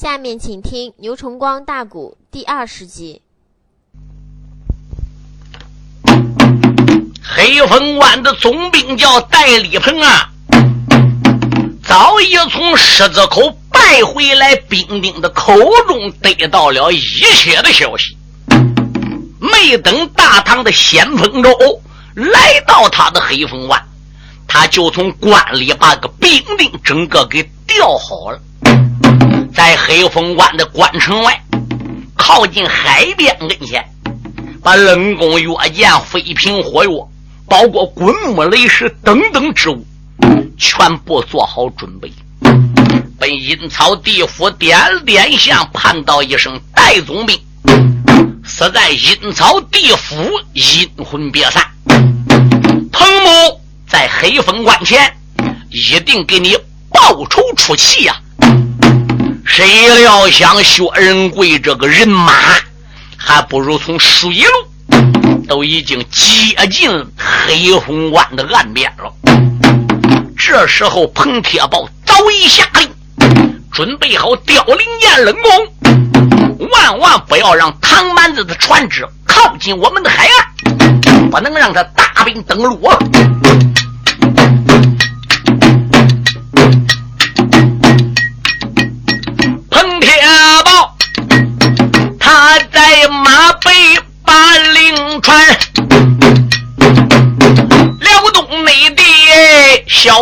下面请听牛崇光大鼓第二十集。黑风湾的总兵叫戴礼鹏啊，早已从狮子口败回来，兵丁的口中得到了一切的消息。没等大唐的先锋州来到他的黑风湾，他就从关里把个兵丁整个给调好了，在黑风关的关城外，靠近海边跟前，把冷宫月剑、飞瓶火药。包括滚木雷石等等之物，全部做好准备。本阴曹地府点点相，盼道一声：“戴总兵，死在阴曹地府，阴魂别散。”彭母在黑风关前，一定给你报仇出气呀！谁料想薛仁贵这个人马，还不如从水路。都已经接近黑风关的岸边了。这时候，彭铁豹早已下令，准备好凋零剑冷宫，万万不要让唐蛮子的船只靠近我们的海岸，不能让他大兵登陆！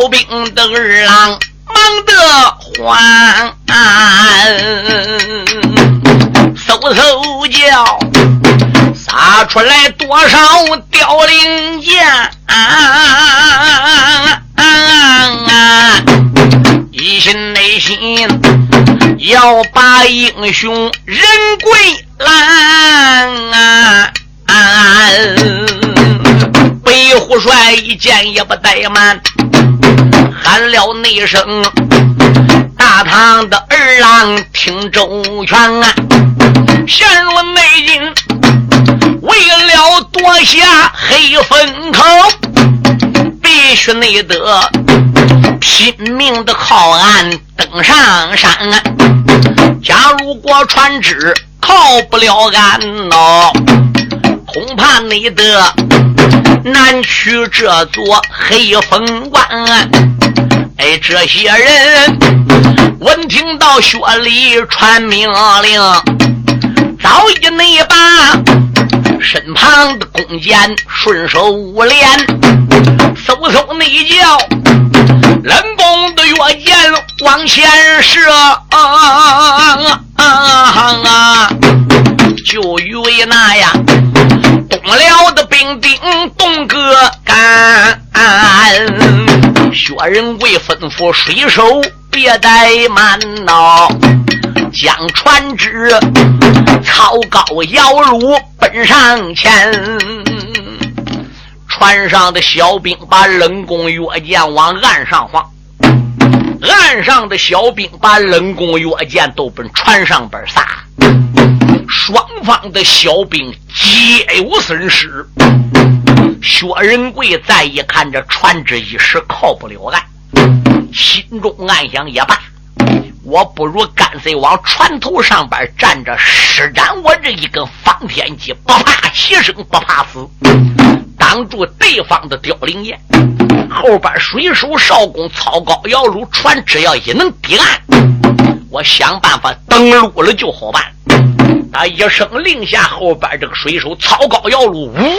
兵的二郎忙得慌，嗖嗖叫，撒出来多少凋零箭，一心内心要把英雄人归。蓝啊！北虎帅一见也不怠慢，喊了那声：“大唐的儿郎听周全啊！陷入内境，为了夺下黑风口，必须内得拼命的靠岸登上山啊！假如果船只……”靠不了岸喽，恐怕你得难取这座黑风关啊。哎，这些人闻听到薛礼传命令，早已内把身旁的弓箭顺手捂连，嗖嗖内叫，冷弓的月箭往前射。啊啊啊！就与为那呀，东辽的兵丁动个干。薛仁贵吩咐水手别怠慢呐，将船只超高摇橹奔上前。船上的小兵把冷宫月剑往岸上放。岸上的小兵把冷宫月剑都奔船上边撒，双方的小兵皆有损失。薛仁贵再一看，这船只一时靠不了岸，心中暗想：也罢，我不如干脆往船头上边站着，施展我这一根方天戟，不怕牺牲，不怕死。挡住对方的凋零箭，后边水手少工操高摇橹，船只要一能抵岸，我想办法登陆了就好办。他一声令下，后边这个水手操高摇橹，呜，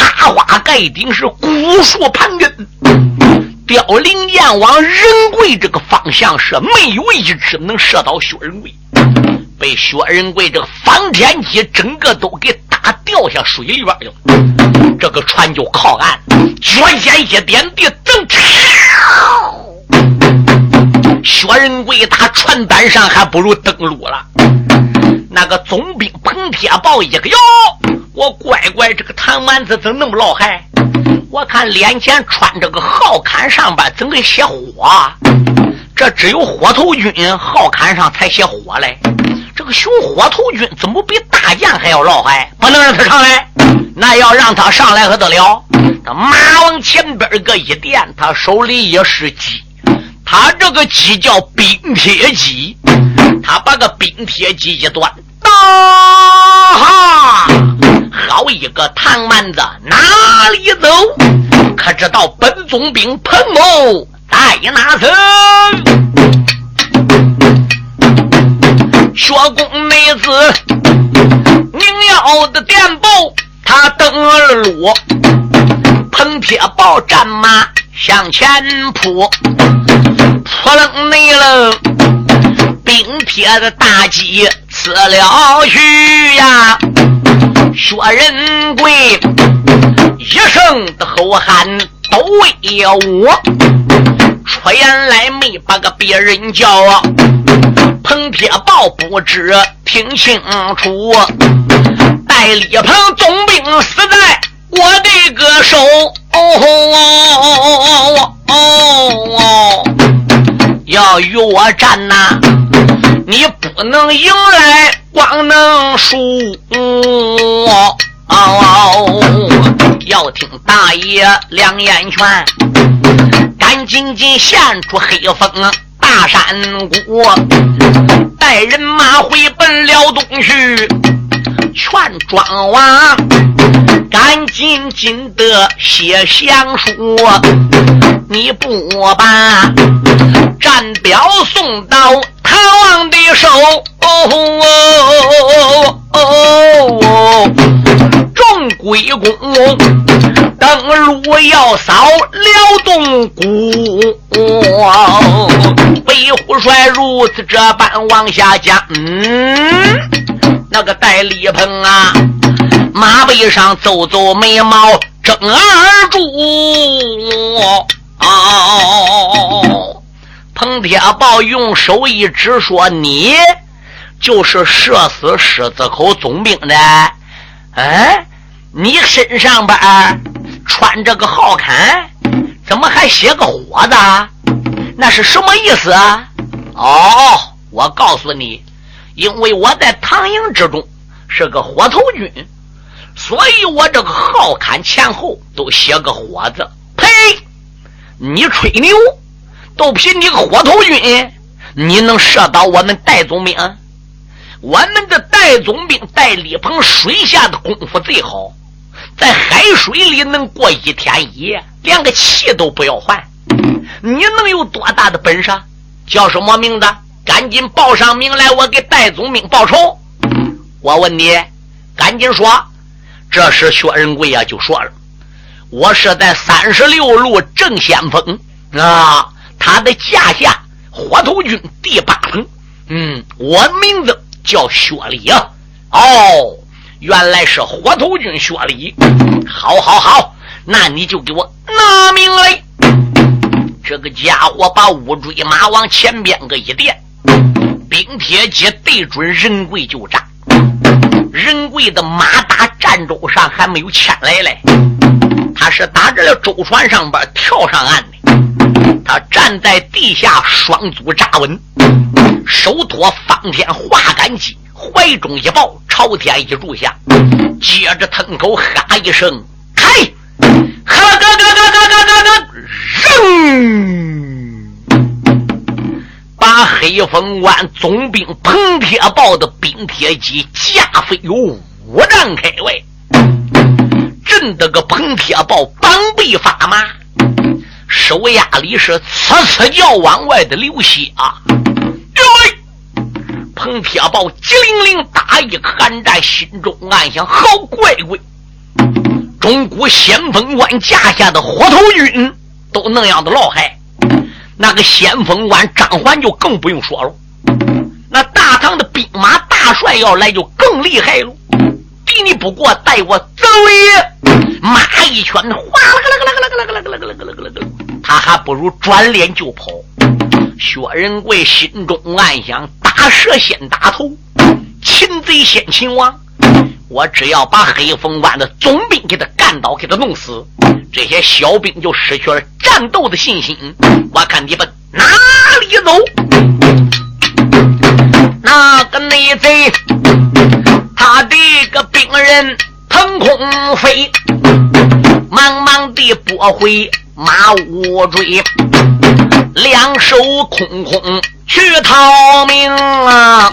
插花盖顶是古树盘根。凋零箭往仁贵这个方向射，没有一支能射到薛仁贵，被薛仁贵这个方天戟整个都给打掉下水里边去了。这个船就靠岸，脚尖一点地，蹬，薛仁贵打船板上还不如登陆了。那个总兵彭铁豹一个哟，我乖乖，这个唐蛮子怎么那么老害？我看脸前穿着个号坎上边怎么给写火？这只有火头军号坎上才写火嘞。这个熊火头军怎么比大将还要老害？不能让他上来，那要让他上来可得了？他马往前边个一点，他手里也是戟，他这个戟叫冰铁戟，他把个冰铁戟一端。大哈！好一个唐蛮子，哪里走？可知道本总兵彭某在哪层？薛公妹子，您要的电报，他登了路。彭铁豹战马向前扑，扑棱内了冰铁的大戟。死了去呀！薛仁贵一声的吼喊都为我，出言来没把个别人叫。彭铁豹不知听清楚，戴笠鹏总兵死在我的个手。哦，要与我战呐！你不能赢来，光能输。要听大爷两眼拳，赶紧紧现出黑风大山谷，带人马回奔辽东去。劝庄王赶紧紧的写降书，你不把战表送到。唐王的手，众鬼公登陆要扫辽东谷，北虎帅如此这般往下讲。嗯，那个戴笠鹏啊，马背上皱皱眉毛，睁耳住。哦。彭铁豹用手一指，说：“你就是射死狮子口总兵的。哎，你身上边穿着个号坎，怎么还写个火字？那是什么意思啊？”哦，我告诉你，因为我在唐营之中是个火头军，所以我这个号坎前后都写个火字。呸！你吹牛！都凭你个火头军，你能射倒我们戴总兵？我们的戴总兵戴笠鹏水下的功夫最好，在海水里能过一天一夜，连个气都不要换。你能有多大的本事？叫什么名字？赶紧报上名来，我给戴总兵报仇。我问你，赶紧说。这时薛仁贵呀就说了：“我是在三十六路正先锋啊。”他的驾下火头军第八层，嗯，我名字叫薛礼啊。哦，原来是火头军薛礼。好，好，好，那你就给我拿命来。这个家伙把乌骓马往前边个一垫，冰铁戟对准仁贵就扎。仁贵的马打战舟上还没有牵来嘞，他是打着了舟船上边跳上岸的。他站在地下，双足扎稳，手托方天画杆戟，怀中一抱，朝天一柱下，接着腾口哈一声：“开！”哈嘎嘎嘎嘎嘎嘎嘎，扔！把黑风关总兵彭铁豹的冰铁戟架飞有五丈开外，震得个彭铁豹膀背发麻。手压里是呲呲叫往外的流血啊！因为彭铁豹机灵灵打一寒战，心中暗想：好乖乖！中国先锋官架下的火头军都那样的老害，那个先锋官张环就更不用说了。那大唐的兵马大帅要来就更厉害了。你不过，带我走也！马一拳，哗啦啦啦啦啦啦啦啦啦啦啦啦啦啦啦！他还不如转脸就跑。薛仁贵心中暗想：打蛇先打头，擒贼先擒王。我只要把黑风关的总兵给他干倒，给他弄死，这些小兵就失去了战斗的信心。我看你们哪里走？那个内贼，他的个兵人腾空飞，忙忙地拨回马乌追，两手空空去逃命啊！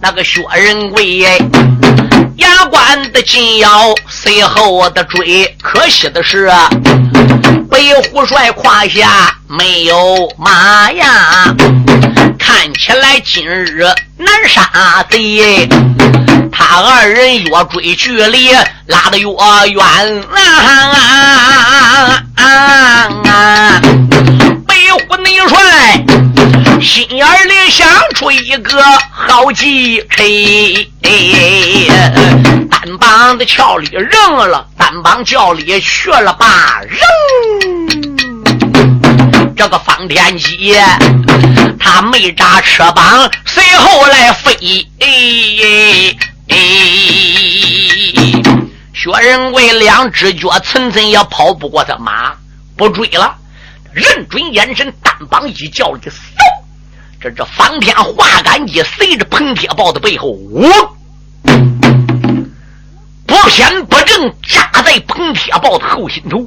那个薛仁贵牙关的紧咬，随后的追。可惜的是啊，北虎帅胯下没有马呀，看起来今日难杀贼。他二人越追距离拉得越远啊！啊啊啊啊北虎内帅。心眼里想出一个好计策，单帮的鞘里扔了，单帮轿里去了吧，扔！这个方天戟，他没扎车膀，随后来飞。哎哎哎薛仁贵两只脚层层也跑不过他马，不追了，认准眼神，单帮一叫里嗖。这这方天画杆机随着彭铁豹的背后，呜，不偏不正扎在彭铁豹的后心头。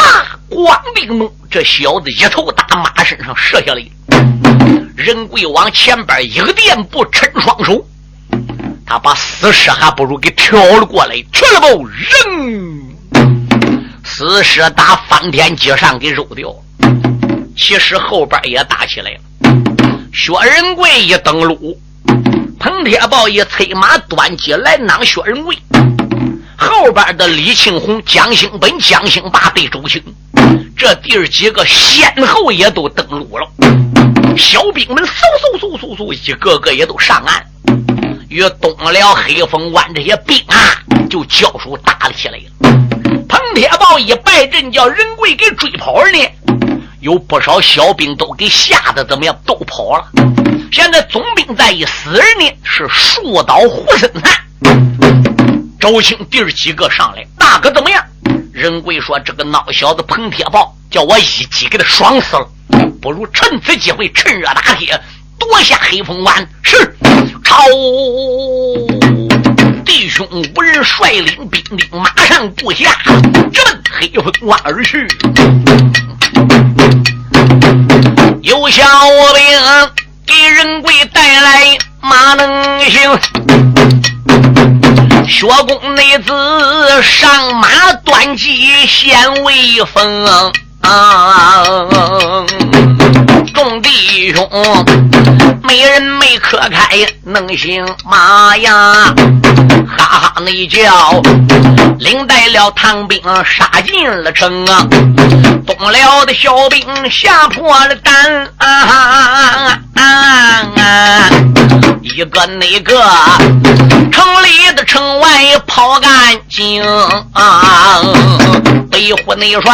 啊！光腚猛，这小子一头打马身上射下来。任贵往前边一个垫步，抻双手，他把死尸还不如给挑了过来，去了不？扔！死尸打方天戟上给揉掉，其实后边也打起来了。薛仁贵一登陆，彭铁豹一催马端起来囊薛仁贵，后边的李庆红、蒋兴本、蒋兴霸对周青，这弟儿几个先后也都登陆了。小兵们嗖嗖嗖嗖嗖，一个个也都上岸，与东辽黑风关这些兵啊，就交手打了起来了。彭铁豹一败阵，叫仁贵给追跑了呢。有不少小兵都给吓得怎么样？都跑了。现在总兵在一死人呢，是树倒猢狲散。周青弟儿几个上来，大哥怎么样？仁贵说：“这个孬小子彭铁豹，叫我一击给他爽死了。不如趁此机会，趁热打铁，夺下黑风关。”是，朝弟兄五人率领兵丁，马上布下，直奔黑风关而去。有小兵给仁贵带来马能行，薛公内子上马端骑显威风。众弟兄，没人没可开能行马呀！哈哈，那叫领带了唐兵杀进了城啊！东辽的小兵吓破了胆啊！一个那个城里的城外跑干净啊！北虎内帅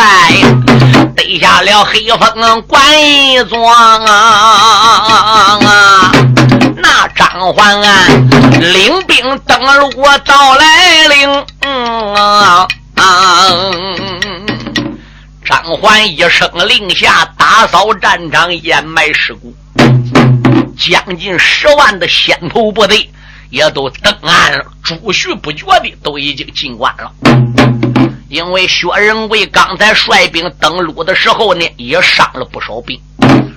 立下了黑风关一桩啊！那张焕领兵登陆到来领，张焕一声令下，打扫战场，掩埋尸骨。将近十万的先头部队也都登岸了，诸序不绝的都已经进关了。因为薛仁贵刚才率兵登陆的时候呢，也伤了不少兵，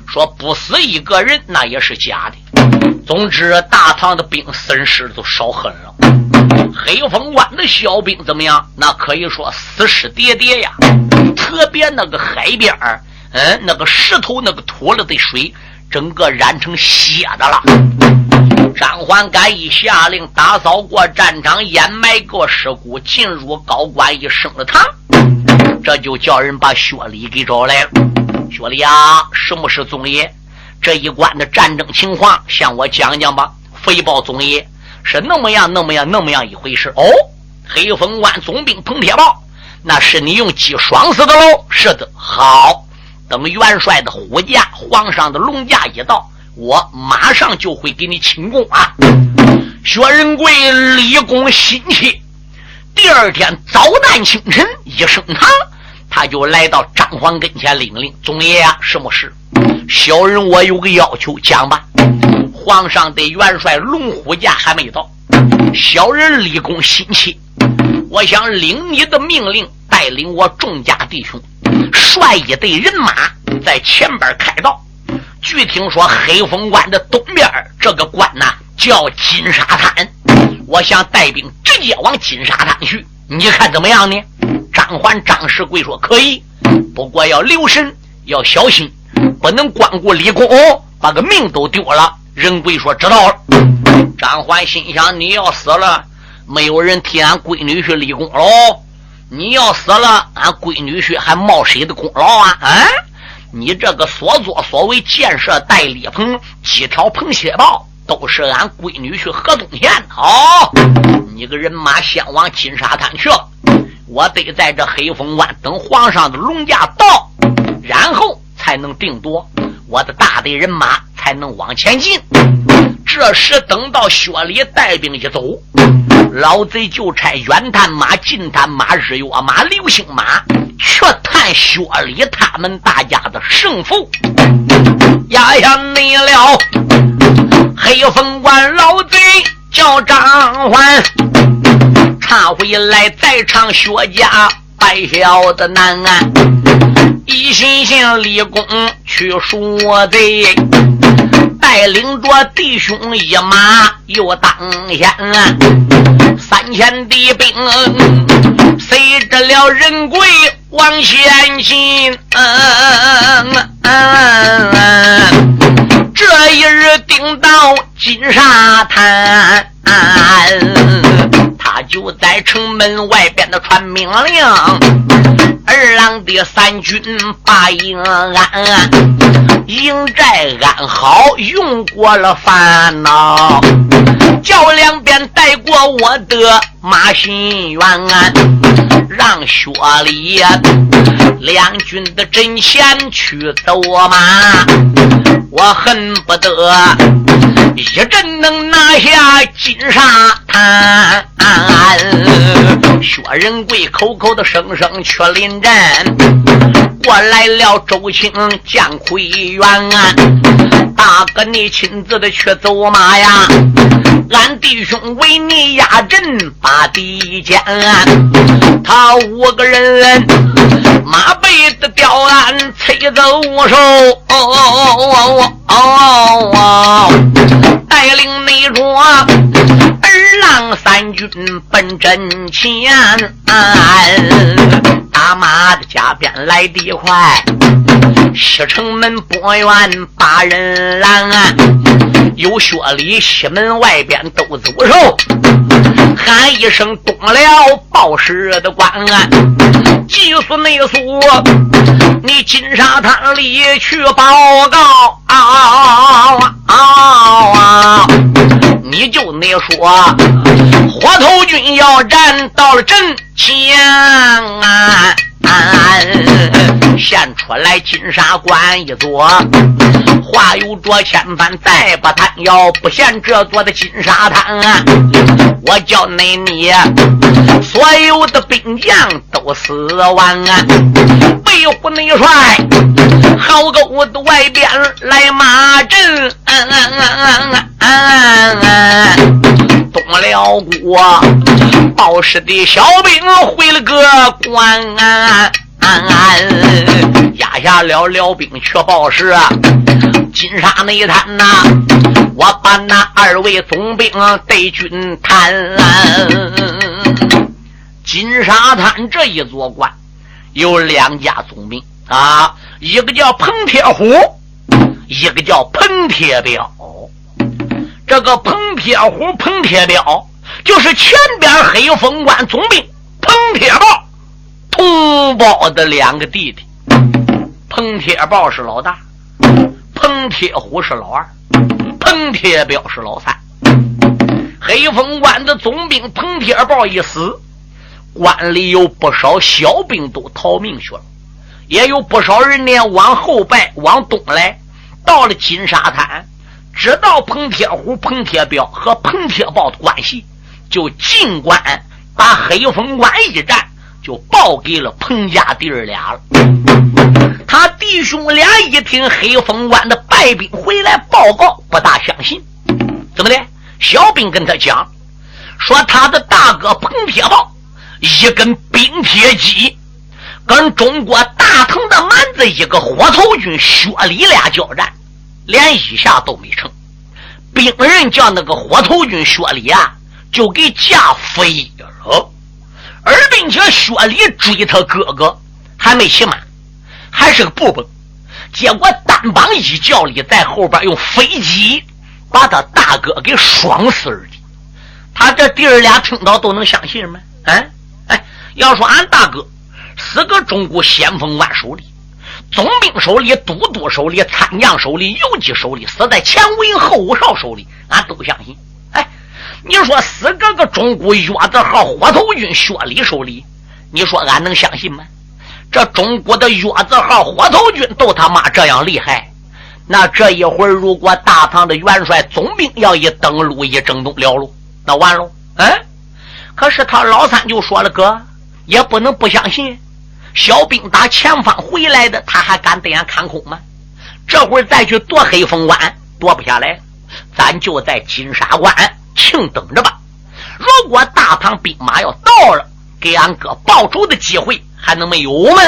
说不死一个人那也是假的。总之，大唐的兵损失都少很了。黑风关的小兵怎么样？那可以说死尸叠叠呀。特别那个海边儿嗯，那个石头那个吐了的水。整个染成血的了。张焕敢一下令打扫过战场，掩埋过尸骨，进入高官一升了堂，这就叫人把薛礼给找来了。薛礼啊，什么是总爷？这一关的战争情况，向我讲讲吧。回报总爷，是那么样，那么样，那么样一回事。哦，黑风关总兵彭铁豹，那是你用计爽死的喽？是的，好。等元帅的虎驾、皇上的龙驾一到，我马上就会给你请功啊！薛仁贵立功心切。第二天早旦清晨一升堂，他就来到张皇跟前领令：“总爷呀，什么事？小人我有个要求，讲吧。”皇上的元帅龙虎驾还没到，小人立功心切，我想领你的命令，带领我众家弟兄。率一队人马在前边开道。据听说黑风关的东边这个关呐叫金沙滩，我想带兵直接往金沙滩去，你看怎么样呢？张环、张世贵说可以，不过要留神，要小心，不能光顾立功，把个命都丢了。仁贵说知道了。张环心想：你要死了，没有人替俺闺女去立功喽。你要死了，俺闺女婿还冒谁的功劳啊？啊！你这个所作所为，建设戴笠棚、几条棚斜道，都是俺闺女去河东县哦，你个人马先往金沙滩去了，我得在这黑风湾等皇上的龙驾到，然后才能定夺我的大队人马，才能往前进。这时等到薛礼带兵一走。老贼就差远探马、近探马、日月马、流星马，去探薛礼他们大家的胜负。呀呀，没了！黑风关老贼叫张欢，唱回来再唱薛家败晓的难安！一心想立功去赎贼。带领着弟兄一马又当先，啊。三千的兵随着了人贵往前进。这一日顶到金沙滩，他就在城门外边的传命令。二郎的三军把营安，营寨安好，用过了烦恼，叫两边带过我的马新元，让薛礼两军的阵前去走马，我恨不得一阵能拿下金沙滩。薛仁贵口口的声声去临阵，过来了周青见魁元，大哥你亲自的去走马呀，俺弟兄为你压阵把敌歼，他五个人马背的吊鞍催走手，带领内着。二郎三军奔阵前，打马的加鞭来得快，西城门不远把人拦，有薛礼西门外边都走手，喊一声东了报时的官，急速内速，你金沙滩里去报告啊啊啊！你就那说，火头军要战到了阵前，现出来金沙关一座，话有着千番，再不谈，要不嫌这座的金沙滩，啊我叫你你所有的兵将都死完啊，背虎内帅好狗的外边来马阵。东了国，报时的小兵回了个关，压下了辽兵去报时。金沙内滩呐，我把那二位总兵对军谈。金沙滩这一座关有两家总兵啊，一个叫彭铁虎，一个叫彭铁彪。这个彭铁虎、彭铁彪，就是前边黑风关总兵彭铁豹同胞的两个弟弟。彭铁豹是老大，彭铁虎是老二，彭铁彪是老三。黑风关的总兵彭铁豹一死，关里有不少小兵都逃命去了。也有不少人呢往后拜，往东来，到了金沙滩，知道彭铁虎、彭铁彪和彭铁豹的关系，就尽管把黑风关一战就报给了彭家弟儿俩了。他弟兄俩一听黑风关的败兵回来报告，不大相信。怎么的？小兵跟他讲，说他的大哥彭铁豹一根冰铁戟，跟中国大唐的蛮子一个火头军薛礼俩交战，连一下都没成。兵人叫那个火头军薛礼啊，就给架飞了。而并且薛礼追他哥哥还没骑马。还是个步兵，结果单帮一叫里在后边用飞机把他大哥给双死的。他这弟儿俩听到都能相信吗？哎哎，要说俺大哥是个中国先锋官手里，总兵手里、都督手里、参将手里、游击手里，死在前五营后五哨手里，俺都相信。哎，你说死个个中国月字号火头军薛礼手里，你说俺能相信吗？这中国的月字号火头军都他妈这样厉害，那这一会儿如果大唐的元帅总兵要一登陆一征东了喽，那完喽。嗯，可是他老三就说了：“哥，也不能不相信，小兵打前方回来的，他还敢对俺看空吗？这会儿再去夺黑风关，夺不下来，咱就在金沙关静等着吧。如果大唐兵马要到了，给俺哥报仇的机会。”还能没有吗？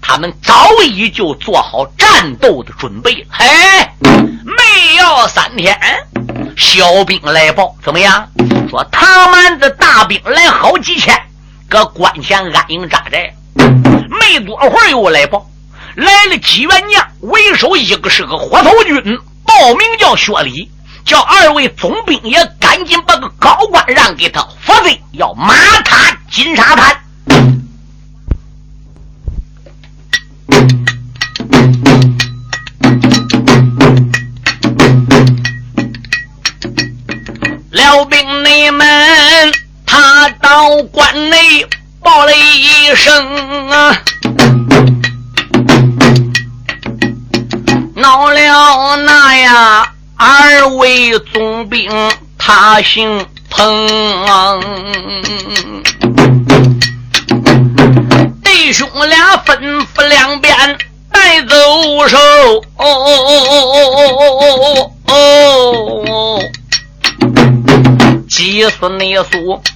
他们早已就做好战斗的准备了。嘿，没要三天，小兵来报，怎么样？说唐蛮子大兵来好几千，搁关前安营扎寨。没多会儿又来报，来了几员将，为首一个是个火头军，报名叫薛礼，叫二位总兵也赶紧把个高官让给他，否则要马踏金沙滩。关内报了一声啊，闹了那呀二位总兵，他姓彭，弟兄俩吩咐两边带走手。哦哦哦哦哦哦哦哦。哦急死你苏，抬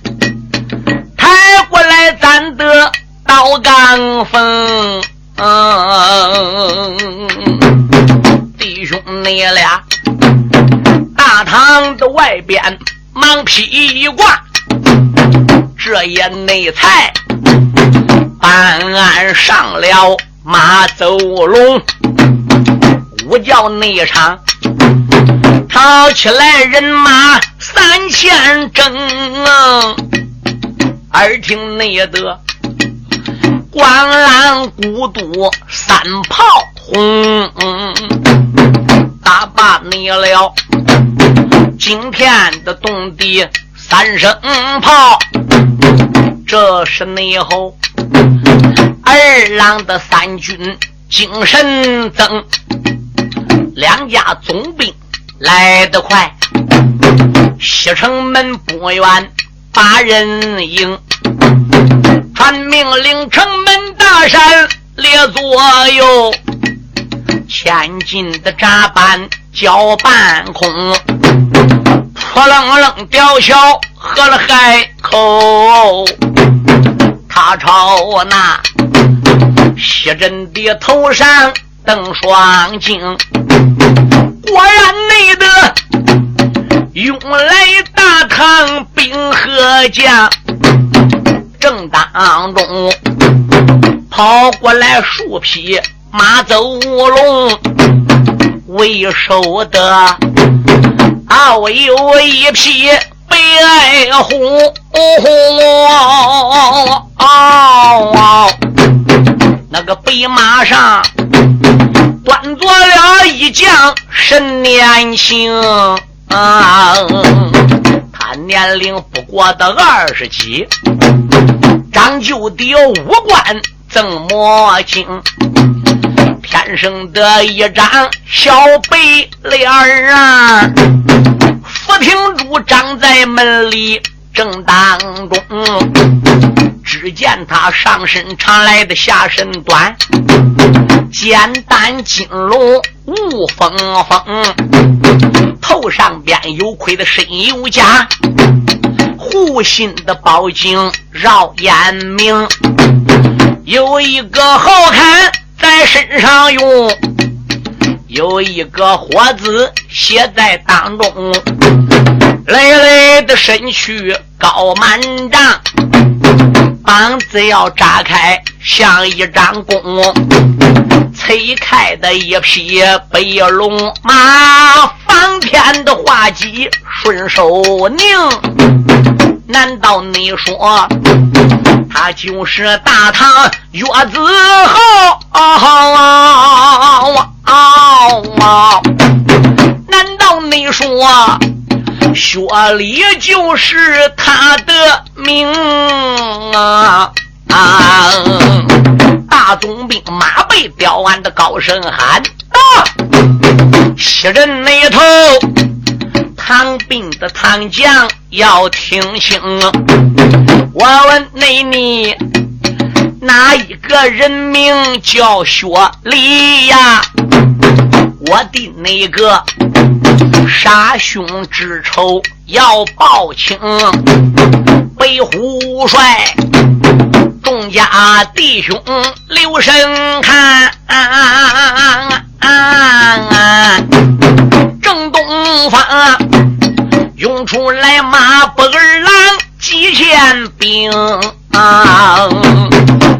过来咱的刀刚锋。弟兄你俩，大堂的外边忙披一挂，这也内才办案上了马走龙，午觉内场。吵起来人马三千整，耳听内得关安古都三炮轰，打罢你了惊天的动地三声炮，这是内后二郎的三军精神增，两家总兵。来得快，西城门不远，把人迎。传命令，城门大山列左右，千斤的闸板搅半空。扑棱棱吊销喝了海口，他朝那西镇的头上瞪双睛。果然内得用来大唐兵和将，正当中跑过来数匹马走乌龙，为首的啊，有一匹白爱红，那个白马上。端坐了一将，甚年轻啊！年龄不过得二十几，长就的五官曾魔镜，天生的一张小白脸啊！福亭主长在门里正当中，只见他上身长来的下身短，简单金龙无风风，头上边有盔的身有甲。护心的宝镜绕眼明，有一个好汉在身上用，有一个火字写在当中，累累的身躯高满丈，膀子要炸开像一张弓，吹开的一匹白龙马，方天的画戟顺手拧。难道你说他就是大唐岳子豪？难道你说薛礼就是他的名啊？大总兵马背刁鞍的高声喊：“啊！西人那头。”唐兵的唐将要听清，我问你，你哪一个人名叫薛礼呀？我的那个杀兄之仇要报清，北虎帅众家弟兄留神看。正东方涌出来马步儿郎几千兵，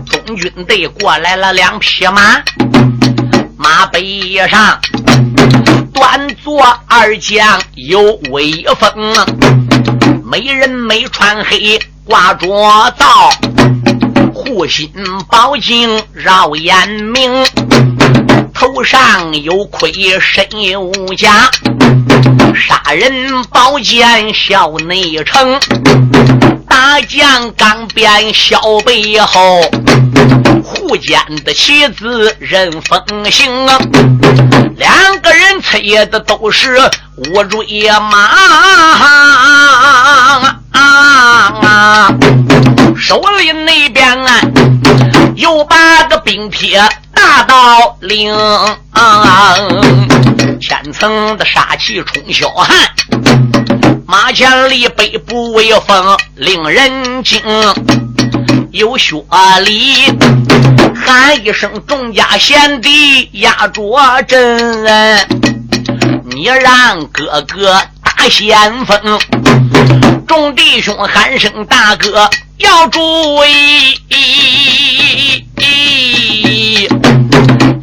中军队过来了两匹马，马背上端坐二将有威风，没人没穿黑挂着皂，护心宝镜绕眼明。头上有盔，身有甲，杀人宝剑笑内城，大将钢鞭小背后，护剑的旗子任风行啊，两个人催的都是乌骓马，手里那边啊，有把个冰铁。大道岭，千层的杀气冲霄汉，马前立背不威风，令人惊。有薛礼喊一声：“众家贤弟压着阵，你让哥哥打先锋。”众弟兄喊声：“大哥要注意！”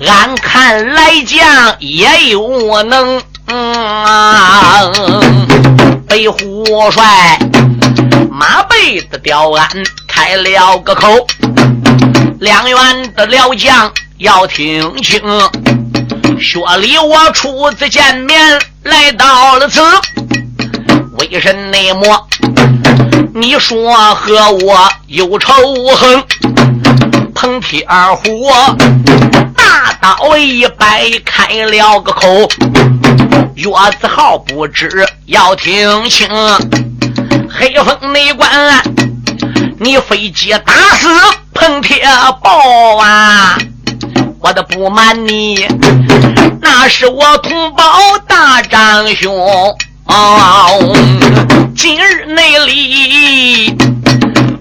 俺看来将也有能，北虎帅马背的刁鞍开了个口，两员的辽将要听清。薛礼我初次见面来到了此，为甚内么？你说和我有仇恨？彭铁虎。大刀一摆，开了个口。岳子豪不知要听清，黑风内关，你飞机打死彭铁豹啊！我都不瞒你，那是我同胞大长兄。今日内里，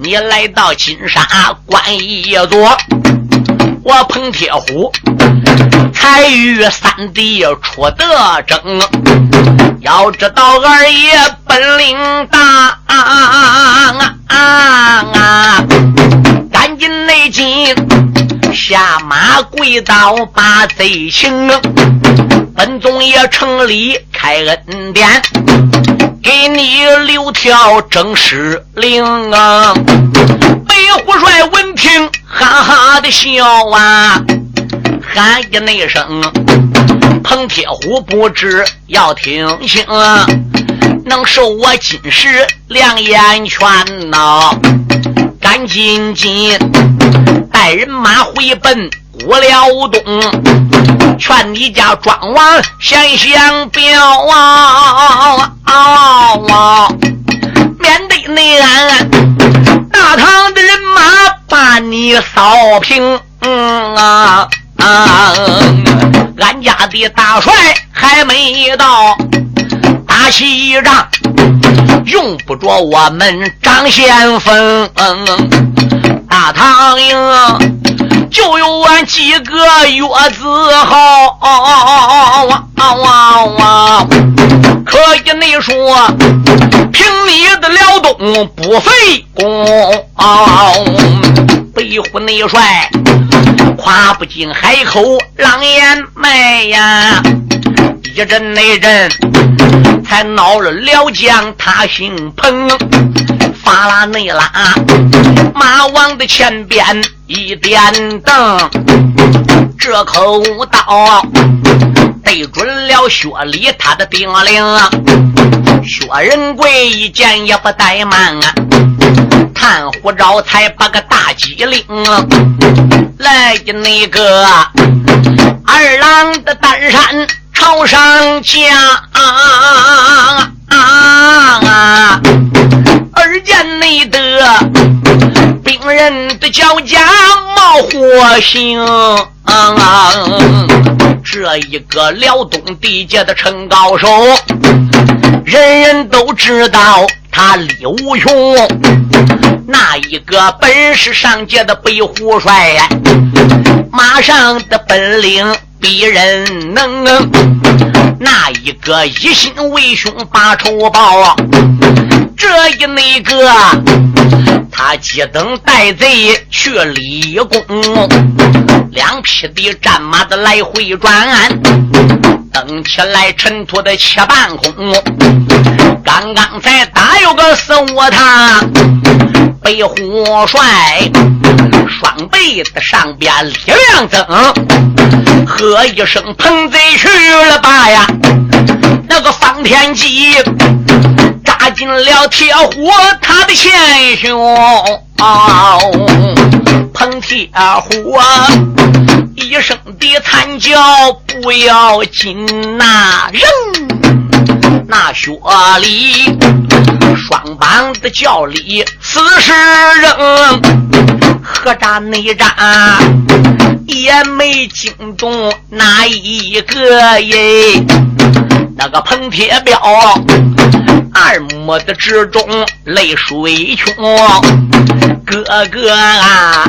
你来到金沙观一座。我彭铁虎才与三弟出得征，要知道二爷本领大啊啊啊啊，赶紧内进下马跪倒把贼请，本总爷城里开恩典，给你留条正式令啊！虎帅闻听。哈哈的笑啊！喊一那声，彭铁虎不知要听清，能受我今时两眼圈呐！赶紧紧带人马回奔五辽东，劝你家庄王先降表啊！免得内俺大唐的人马把你扫平嗯啊！俺家的大帅还没到，打起仗用不着我们张先锋。大唐营就有俺几个月字号，可以你说凭你的辽东不费功，北虎内帅夸不进海口狼烟麦呀，一阵那阵才恼了辽将他姓彭。法拉内拉，马王的前边一点灯，这口刀了薛礼他的兵令。薛仁贵一见也不怠慢啊，探虎招财把个大机灵，来的那个二郎的单山朝上架。啊啊而见那得兵人的脚甲冒火星，这一个辽东地界的陈高手，人人都知道他力无穷。那一个本是上界的北虎帅，马上的本领比人能。那一个一心为兄把仇报啊。这一那个，他急等带贼去立功，两匹的战马的来回转，蹬起来尘土的切半空。刚刚才打有个四五趟，被虎帅双背的上边力量增，喝一声彭贼去了吧呀！那个方天戟。进了铁虎他的前胸，碰铁虎一声的惨叫不要紧呐，人那雪里双膀的叫里四十人，何扎内扎也没惊动哪一个耶？那个彭铁彪。二目的之中泪水穷，哥哥啊，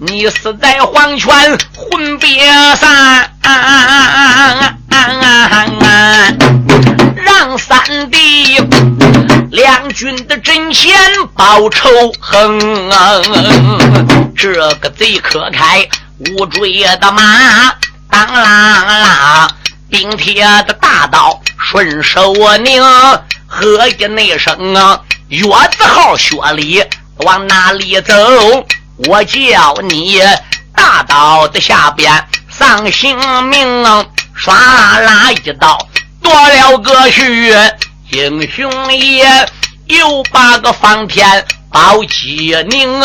你死在黄泉魂别散啊，让三弟两军的阵前报仇恨。啊，这个贼可开无追的马，当啷啷，冰铁的大刀顺手拧。喝一那声啊，月字号薛礼往哪里走？我叫你大刀的下边丧性命，唰啦啦一刀夺了个去。英雄爷又把个方天宝鸡拧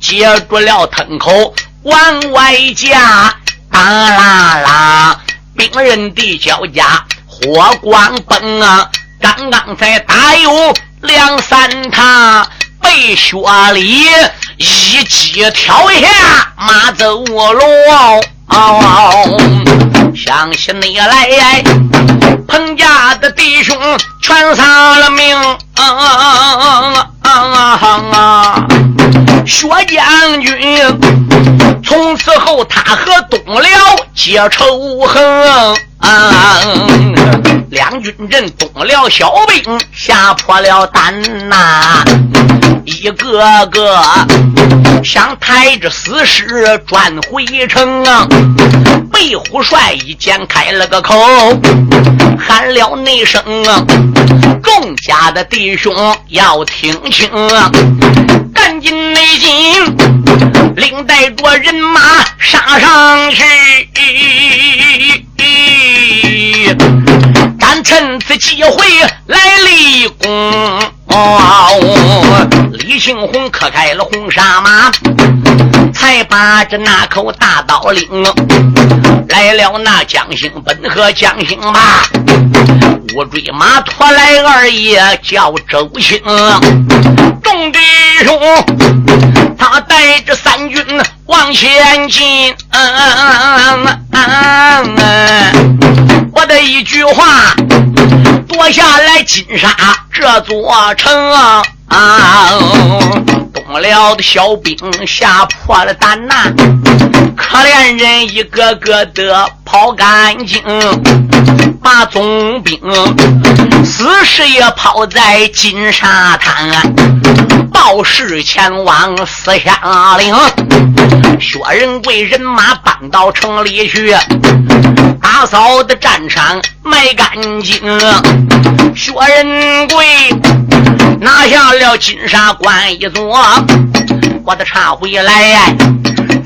接住了藤口往外夹，当啦啦，兵人的脚下火光奔啊！刚刚才打有两三趟，被薛礼一击挑下马走龙。想起你来，彭家的弟兄全丧了命啊。薛将军从此后，他和东辽结仇恨。两军阵，东辽小兵吓破了胆呐，一个个想抬着死尸转回城啊！北虎帅一见开了个口，喊了那声啊！众家的弟兄要听清啊！赶紧内进，领带着人马杀上去。咱趁此机会来立功。李庆红磕开了红纱马，才把这那口大刀领，来了那江兴本和江兴吧，乌骓马驮来二爷叫周兴，众弟兄他带着三军往前进，我的一句话夺下来金沙这座城啊。东辽的小兵吓破了胆呐，可怜人一个个的跑干净，把总兵死尸也抛在金沙滩，报事前往四下岭，薛仁贵人马搬到城里去，打扫的战场埋干净，薛仁贵。下了金沙关一座，我的查回来，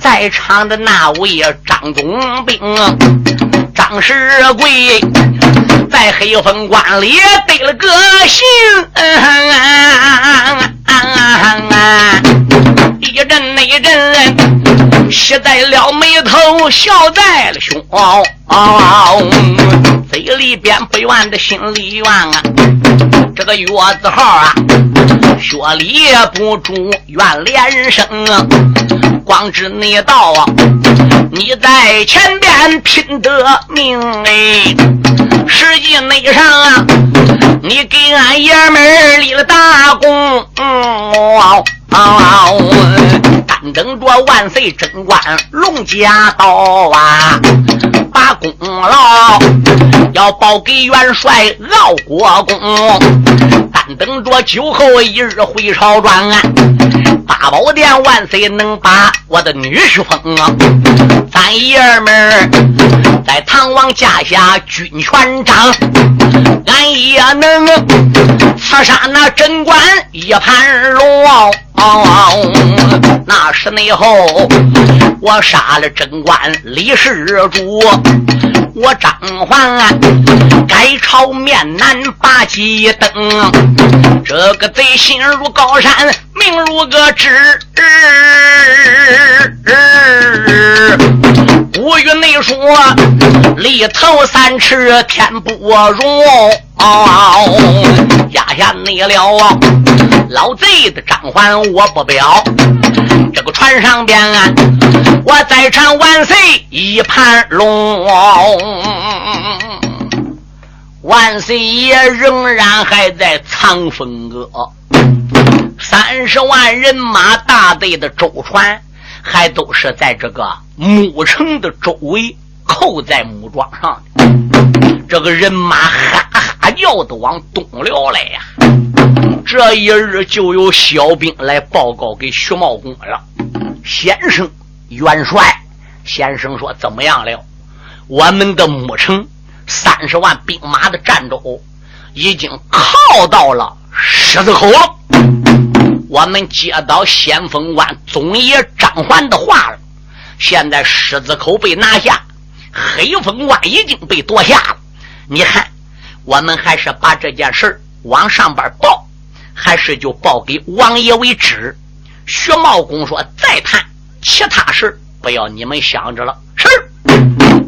在场的那位张总兵张世贵，在黑风关里得了个信，一阵那一阵，喜在了眉头，笑在了胸，嘴里边不怨的心里怨啊。这个月字号啊，学里也不住怨连声啊，光知你道啊，你在前边拼得命哎，实际内上啊，你给俺爷们立了大功，嗯，单等着万岁贞观龙家刀啊。把功劳要报给元帅敖国公，等着酒后一日回朝转啊！大宝殿万岁能把我的女婿封啊！咱爷们在唐王驾下军权掌，俺也能刺杀那贞观一盘龙。那是内后，我杀了贞观李世主，我张焕改朝面南把鸡登，这个贼心如高山，命如个纸。五语内说，里头三尺天不容，压下你了。老贼的张环我不表，这个船上边啊，我再唱万岁一盘龙，万岁爷仍然还在藏风阁，三十万人马大队的舟船还都是在这个牧城的周围扣在木桩上，这个人马哈哈叫的往东辽来呀。这一日就有小兵来报告给徐茂公了，先生元帅，先生说怎么样了？我们的牧城三十万兵马的战舟已经靠到了狮子口了。我们接到先锋官总爷张环的话了，现在狮子口被拿下，黑风关已经被夺下了。你看，我们还是把这件事往上边报。还是就报给王爷为止。薛茂公说：“再谈其他事，不要你们想着了。”是。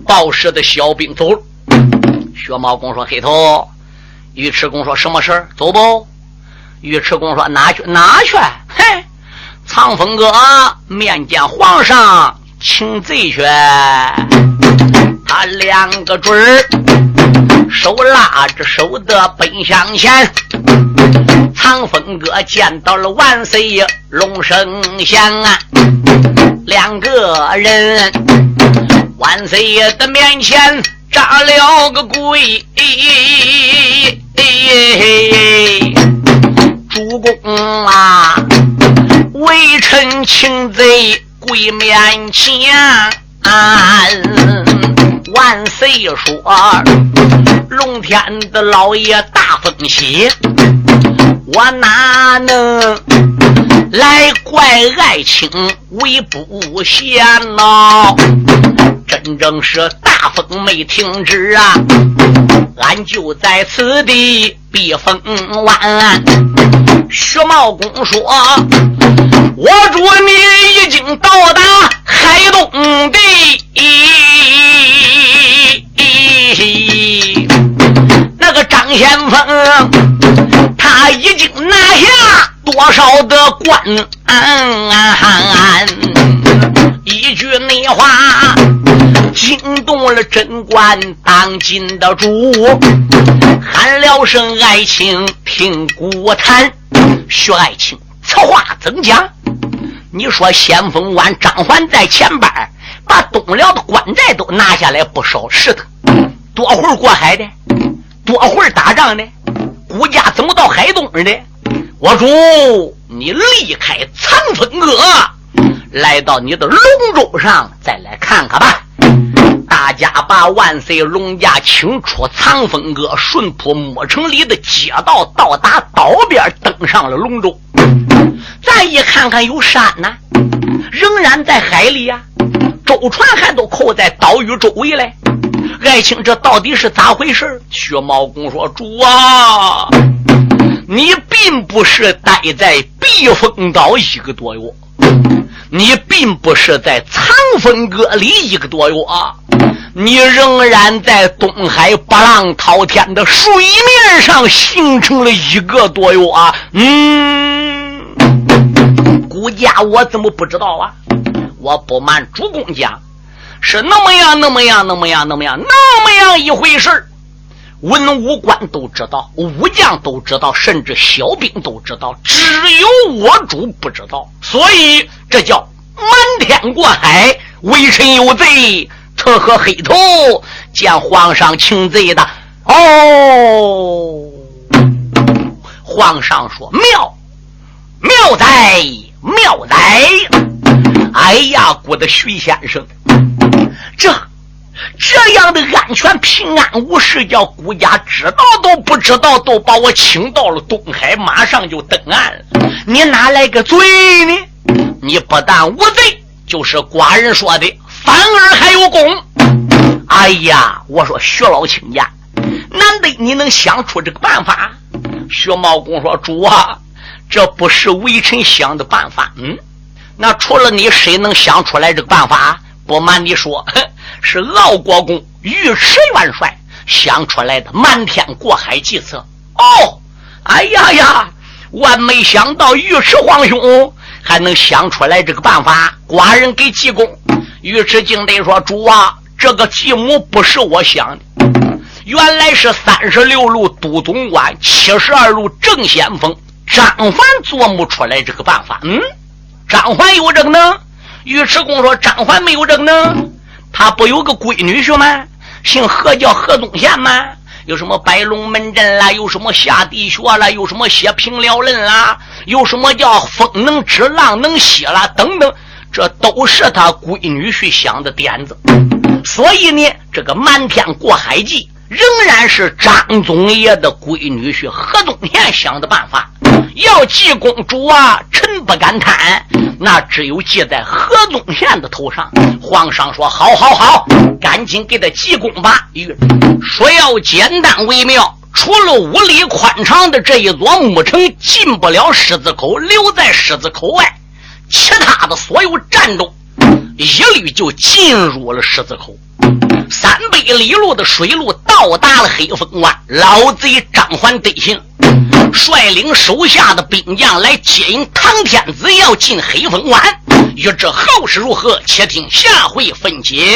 报事的小兵走了。薛茂公说：“黑头。”尉迟恭说：“什么事走不？”尉迟恭说：“哪去？哪去？嘿，藏风哥面见皇上，请罪去。”他两个准儿，手拉着手的奔向前。长风哥见到了万岁爷龙生祥啊，两个人万岁爷的面前扎了个跪，主公啊，微臣请罪跪面前。万岁说，龙天的老爷大风喜。我哪能来怪爱卿为不贤呐？真正是大风没停止啊！俺就在此地避风湾。徐茂公说：“我祝你已经到达海东地，那个张先锋他已经拿下多少的官？一句内话惊动了贞观当今的主，喊了声爱卿听古谈，薛爱卿。此话怎讲？你说先锋官张环在前边把东辽的关寨都拿下来不少，是的。多会儿过海的，多会儿打仗的，孤家怎么到海东的？我主，你离开长风阁，来到你的龙舟上，再来看看吧。大家把万岁龙驾请出藏风阁，顺坡木城里的街道，到达岛边，登上了龙舟。再一看看，有山呢，仍然在海里呀。舟船还都扣在岛屿周围嘞。爱卿，这到底是咋回事？薛茂公说：“主啊，你并不是待在避风岛一个多月，你并不是在藏风阁里一个多月啊，你仍然在东海波浪滔天的水面上形成了一个多月啊。”嗯。孤家我怎么不知道啊？我不瞒主公讲，是那么样，那么样，那么样，那么样，那么样一回事文武官都知道，武将都知道，甚至小兵都知道，只有我主不知道。所以这叫瞒天过海，微臣有罪，特和黑头见皇上请罪的。哦，皇上说妙，妙哉！妙哉！哎呀，我的徐先生，这这样的安全平安无事，叫孤家知道都不知道，都把我请到了东海，马上就登岸了。你哪来个罪呢？你不但无罪，就是寡人说的，反而还有功。哎呀，我说徐老亲家，难得你能想出这个办法。徐茂公说：“主啊。”这不是微臣想的办法，嗯，那除了你，谁能想出来这个办法？不瞒你说，是敖国公尉迟元帅想出来的瞒天过海计策。哦，哎呀呀，万没想到尉迟皇兄还能想出来这个办法，寡人给记功。尉迟敬德说：“主啊，这个计谋不是我想的，原来是三十六路都总管，七十二路正先锋。”张环琢磨出来这个办法，嗯，张环有这个能。尉迟恭说：“张环没有这个能，他不有个闺女婿吗？姓何，叫何宗宪吗？有什么摆龙门阵啦？有什么下地穴啦？有什么写平辽论啦？有什么叫风能止浪能歇啦？等等，这都是他闺女婿想的点子。所以呢，这个瞒天过海计。”仍然是张宗爷的闺女婿何宗宪想的办法。要记公主啊，臣不敢贪，那只有记在何宗宪的头上。皇上说：“好，好，好，赶紧给他记功吧。”说要简单为妙，除了五里宽敞的这一座木城进不了狮子口，留在狮子口外，其他的所有战斗一律就进入了狮子口。三百里路的水路到达了黑风湾，老贼张环得行，率领手下的兵将来接应唐天子，要进黑风湾。欲知后事如何，且听下回分解。